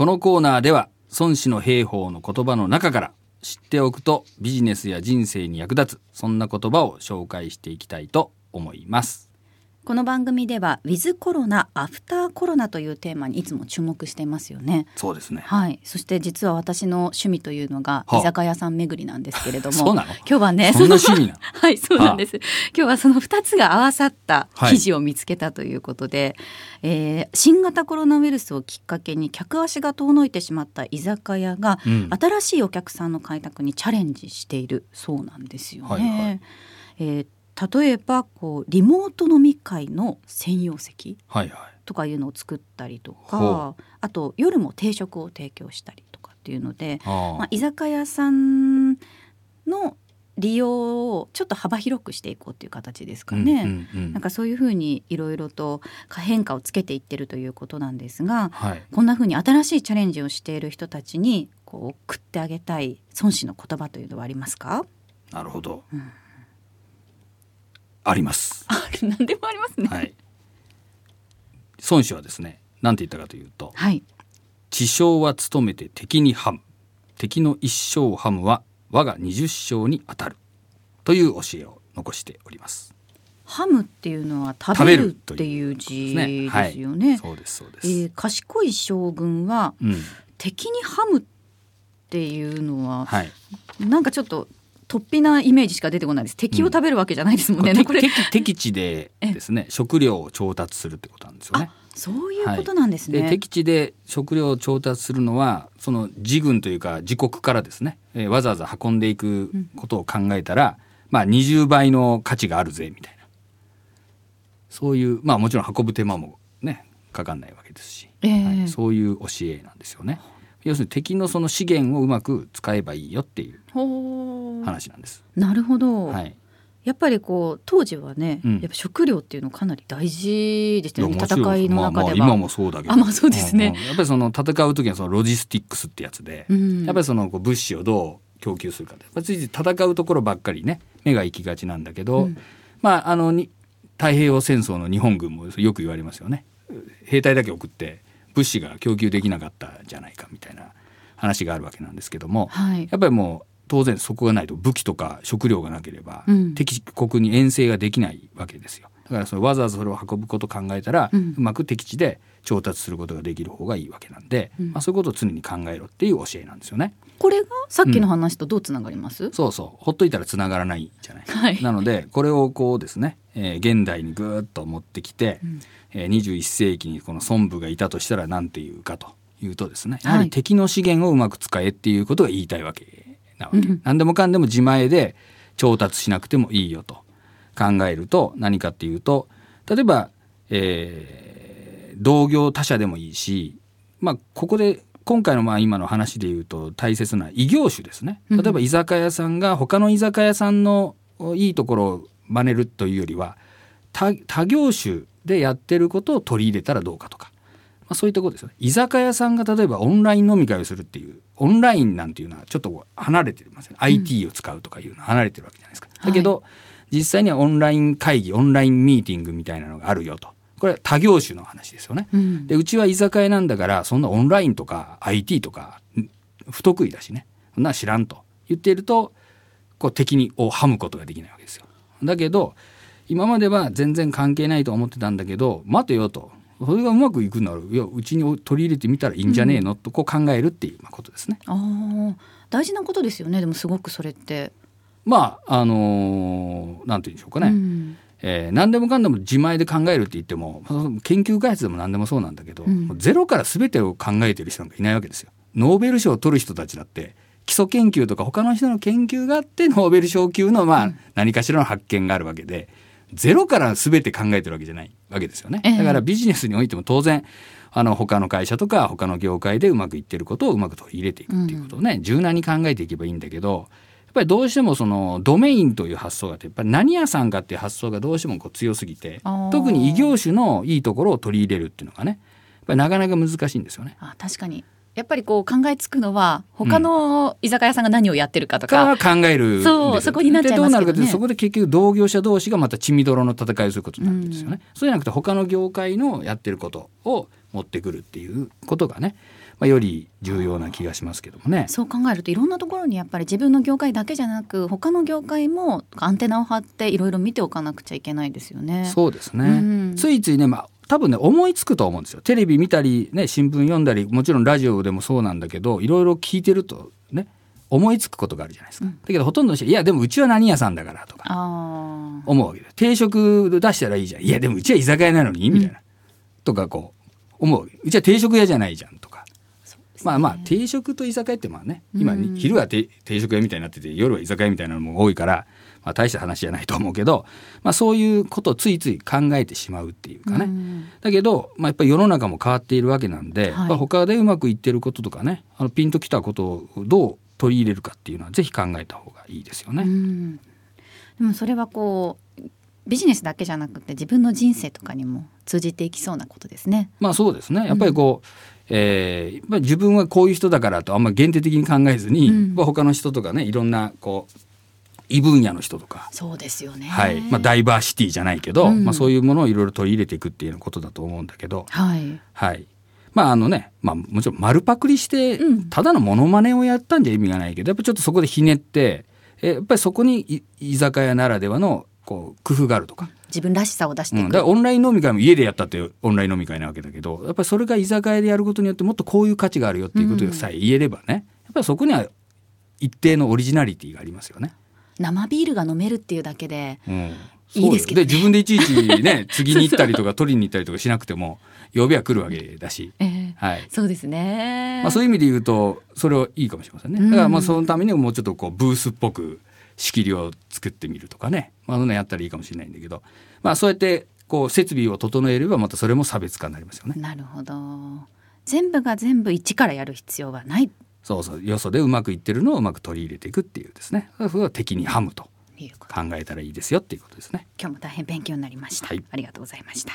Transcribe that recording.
このコーナーでは孫子の兵法の言葉の中から知っておくとビジネスや人生に役立つそんな言葉を紹介していきたいと思います。この番組ではウィズコロナアフターコロナというテーマにいつも注目していますよね。そうですね。はい。そして実は私の趣味というのがはあ。居酒屋さん巡りなんですけれども そうなの？今日はねそんな趣味なの？はいそうなんです、今日はその2つが合わさったはい。記事を見つけたということで、えー新型コロナウイルスをきっかけに客足が遠のいてしまった居酒屋が、うん。新しいお客さんの開拓にチャレンジしているそうなんですよね。はいはい。えー例えばこうリモート飲み会の専用席はいはい。とかいうのを作ったりとほかあと夜も定食を提供したりとかっていうので、あまあ、居酒屋さんの利用をちょっと幅広くしていこうっていう形ですかね。うんうんうんなんかそういうふうにいろいろと変化をつけていってるということなんですがはい。こんなふうに新しいチャレンジをしている人たちにこう食ってあげたい孫子の言葉というのはありますか？なるほど、うんあります。あ何でもありますね。はい。孫子はですね何て言ったかというとはい、知将は努めて敵にハム敵の一生ハムは我が二十生に当たるという教えを残しております。ハムっていうのは食べるっていう字ね。ですよね。そうですそうです、えー賢い将軍はうん。敵にハムっていうのははい。なんかちょっと突飛なイメージしか出てこないです。敵を食べるわけじゃないですもんね。これこれ。敵敵地で ですね。食料を調達するってことなんですよね。あそういうことなんですね。で敵地で食料を調達するのはその自軍というか自国からですね、えーわざわざ運んでいくことを考えたら、まあ20倍の価値があるぜみたいな。そういうまあもちろん運ぶ手間もねかかんないわけですし、ええ。はい。そういう教えなんですよね。要するに敵のその資源をうまく使えばいいよっていう話なんです。なるほど。はい、やっぱりこう当時はね、うん。やっぱ食料っていうのかなり大事でしたよね。戦いの中では。まあまあ今もそうだけど。あまあそうですね。んん。やっぱりその戦う時はそのロジスティックスってやつで、うん。やっぱりそのこう物資をどう供給するかってやっぱついつい戦うところばっかりね目が行きがちなんだけど、うん。まああのに太平洋戦争の日本軍もよく言われますよね。兵隊だけ送って物資が供給できなかったじゃないかみたいな話があるわけなんですけども、はい。やっぱりもう当然そこがないと武器とか食料がなければ、うん。敵国に遠征ができないわけですよ。だからそれわざわざそれを運ぶことを考えたら、ううんまく敵地で調達することができる方がいいわけなんで、うん。まあ、そういうことを常に考えろっていう教えなんですよね。これがさっきの話とどうつながります？そうそう。ほっといたら繋がらないじゃない、はい。なのでこれをこうですね、えー現代にぐーっと持ってきて、うん。えー21世紀にこの孫武がいたとしたら何て言うかというとですねやはいはり敵の資源をうまく使えっていうことが言いたいわけなわけ、うん。何でもかんでも自前で調達しなくてもいいよと。考えると何かっていうと例えば、えー同業他社でもいいしまあここで今回のまあ今の話で言うと大切な異業種ですね。うん。例えば居酒屋さんが他の居酒屋さんのいいところを真似るというよりは他他業種でやってることを取り入れたらどうかとか、まあ、そういったことですよね。居酒屋さんが例えばオンライン飲み会をするっていうオンラインなんていうのはちょっと離れてますよね、IT を使うとかいうのは離れてるわけじゃないですか。だけど、実際にはオンライン会議オンラインミーティングみたいなのがあるよと。これは他業種の話ですよね。うん。でうちは居酒屋なんだからそんなオンラインとか IT とかん不得意だしね。そんなの知らんと。言っているとこう敵にをはむことができないわけですよ。だけど今までは全然関係ないと思ってたんだけど待てよとそれがうまくいくならいやうちに取り入れてみたらいいんじゃねえの、とこう考えるっていうまあことですね。ああ。大事なことですよねでもすごくそれって。まああのーなんて言うんでしょうかね、うん。えー何でもかんでも自前で考えるって言っても研究開発でも何でもそうなんだけど、うん。ゼロから全てを考えてる人なんかいないわけですよ。ノーベル賞を取る人たちだって基礎研究とか他の人の研究があってノーベル賞級のまあ何かしらの発見があるわけでゼロから全て考えてるわけじゃないわけですよね。ええ。だからビジネスにおいても当然あの他の会社とか他の業界でうまくいってることをうまく取り入れていくっていうことをね、柔軟に考えていけばいいんだけどやっぱりどうしてもそのドメインという発想があってやっぱり何屋さんかっていう発想がどうしてもこう強すぎて特に異業種のいいところを取り入れるっていうのがねやっぱりなかなか難しいんですよね。あ確かにやっぱりこう考えつくのは他の居酒屋さんが何をやってるかとか、から考えるそうそこになっちゃいますけどねでどうなるかというとそこで結局同業者同士がまた血みどろの戦いをすることになるんですよね。そうじゃなくて他の業界のやってることを持ってくるっていうことがね、まあ、より重要な気がしますけどもね。そう考えるといろんなところにやっぱり自分の業界だけじゃなく他の業界もアンテナを張っていろいろ見ておかなくちゃいけないですよね。そうですね、うんついついね、まあ、多分ね思いつくと思うんですよ。テレビ見たり、ね、新聞読んだりもちろんラジオでもそうなんだけどいろいろ聞いてるとね思いつくことがあるじゃないですか。うん。だけどほとんどの人いやでもうちは何屋さんだからとかあ思うわけで。定食出したらいいじゃん。いやでもうちは居酒屋なのにみたいな、とかこう思うわけ。うちは定食屋じゃないじゃんとか。まあまあ定食と居酒屋ってまあね今うん。昼は定定食屋みたいになってて夜は居酒屋みたいなのも多いから、まあ、大した話じゃないと思うけど、まあ、そういうことをついつい考えてしまうっていうかね、うん。だけど、まあ、やっぱり世の中も変わっているわけなんで、はい。まあ他でうまくいってることとかねあのピンときたことをどう取り入れるかっていうのはぜひ考えた方がいいですよね。うん。でもそれはこうビジネスだけじゃなくて自分の人生とかにも通じていきそうなことですね。まあそうですね。やっぱりこう、えーやっぱり自分はこういう人だからとあんまり限定的に考えずに、うん。他の人とかねいろんなこう異分野の人とか、そうですよね。はいまあ、ダイバーシティじゃないけど、うんまあ、そういうものをいろいろ取り入れていくっていうことだと思うんだけど、はい。はい。まああのね、まあもちろん丸パクリしてうん、ただのモノマネをやったんじゃ意味がないけど、やっぱちょっとそこでひねって、えやっぱりそこにい居酒屋ならではのこう工夫があるとか。自分らしさを出してうん。だからオンライン飲み会も家でやったってオンライン飲み会なわけだけど、やっぱりそれが居酒屋でやることによってもっとこういう価値があるよっていうことさえ言えればね、やっぱりそこには一定のオリジナリティがありますよね。生ビールが飲めるっていうだけで。うんいいですけどねそうよ自分でいちいちね、次に行ったりとか取りに行ったりとかしなくても、呼びは来るわけだし。ええはい。そうですね。まあ、そういう意味で言うとそれはいいかもしれませんね。だからまあそのためにももうちょっとこうブースっぽく仕切りを作ってみるとかね、まあ、そんなのやったらいいかもしれないんだけど、まあ、そうやってこう設備を整えればまたそれも差別化になりますよね。なるほど。全部が全部一からやる必要はないそうそうよそでうまくいってるのをうまく取り入れていくっていうですねそれは敵にハムと。考えたらいいですよっていうことですね。今日も大変勉強になりました。はいありがとうございました。